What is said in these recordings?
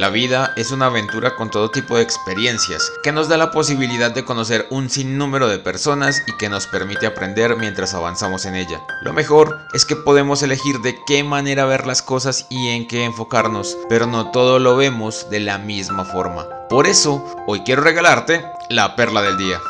La vida es una aventura con todo tipo de experiencias que nos da la posibilidad de conocer un sinnúmero de personas y que nos permite aprender mientras avanzamos en ella. Lo mejor es que podemos elegir de qué manera ver las cosas y en qué enfocarnos, pero no todo lo vemos de la misma forma. Por eso, hoy quiero regalarte la perla del día.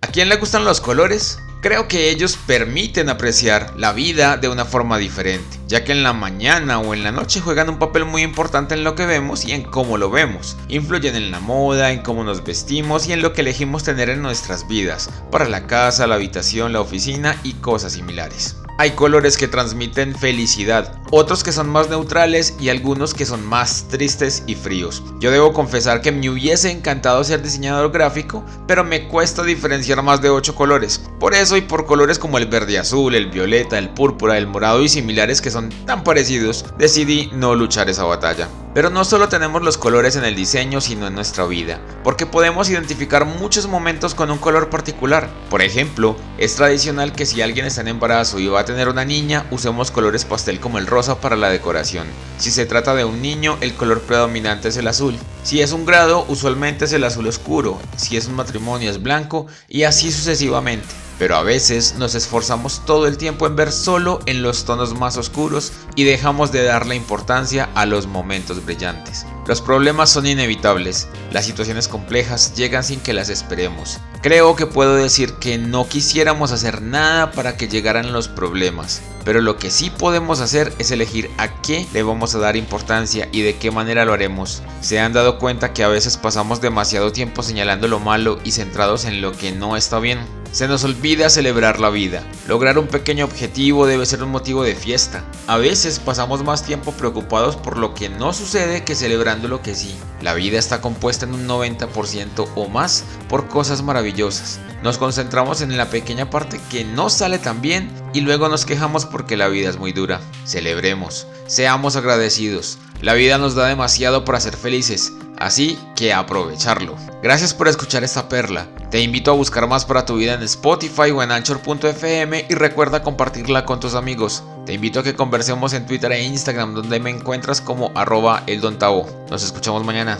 ¿A quién le gustan los colores? Creo que ellos permiten apreciar la vida de una forma diferente, ya que en la mañana o en la noche juegan un papel muy importante en lo que vemos y en cómo lo vemos. Influyen en la moda, en cómo nos vestimos y en lo que elegimos tener en nuestras vidas, para la casa, la habitación, la oficina y cosas similares. Hay colores que transmiten felicidad, otros que son más neutrales y algunos que son más tristes y fríos. Yo debo confesar que me hubiese encantado ser diseñador gráfico, pero me cuesta diferenciar más de 8 colores. Por eso y por colores como el verde azul, el violeta, el púrpura, el morado y similares que son tan parecidos, decidí no luchar esa batalla. Pero no solo tenemos los colores en el diseño, sino en nuestra vida, porque podemos identificar muchos momentos con un color particular. Por ejemplo, es tradicional que si alguien está en embarazo y va a tener una niña, usemos colores pastel como el rosa para la decoración. Si se trata de un niño, el color predominante es el azul. Si es un grado, usualmente es el azul oscuro. Si es un matrimonio, es blanco y así sucesivamente pero a veces nos esforzamos todo el tiempo en ver solo en los tonos más oscuros y dejamos de darle importancia a los momentos brillantes. Los problemas son inevitables, las situaciones complejas llegan sin que las esperemos. Creo que puedo decir que no quisiéramos hacer nada para que llegaran los problemas, pero lo que sí podemos hacer es elegir a qué le vamos a dar importancia y de qué manera lo haremos. ¿Se han dado cuenta que a veces pasamos demasiado tiempo señalando lo malo y centrados en lo que no está bien? Se nos olvida celebrar la vida. Lograr un pequeño objetivo debe ser un motivo de fiesta. A veces pasamos más tiempo preocupados por lo que no sucede que celebrando lo que sí. La vida está compuesta en un 90% o más por cosas maravillosas. Nos concentramos en la pequeña parte que no sale tan bien y luego nos quejamos porque la vida es muy dura. Celebremos, seamos agradecidos. La vida nos da demasiado para ser felices, así que aprovecharlo. Gracias por escuchar esta perla. Te invito a buscar más para tu vida en Spotify o en Anchor.fm y recuerda compartirla con tus amigos. Te invito a que conversemos en Twitter e Instagram donde me encuentras como arroba eldontavo. Nos escuchamos mañana.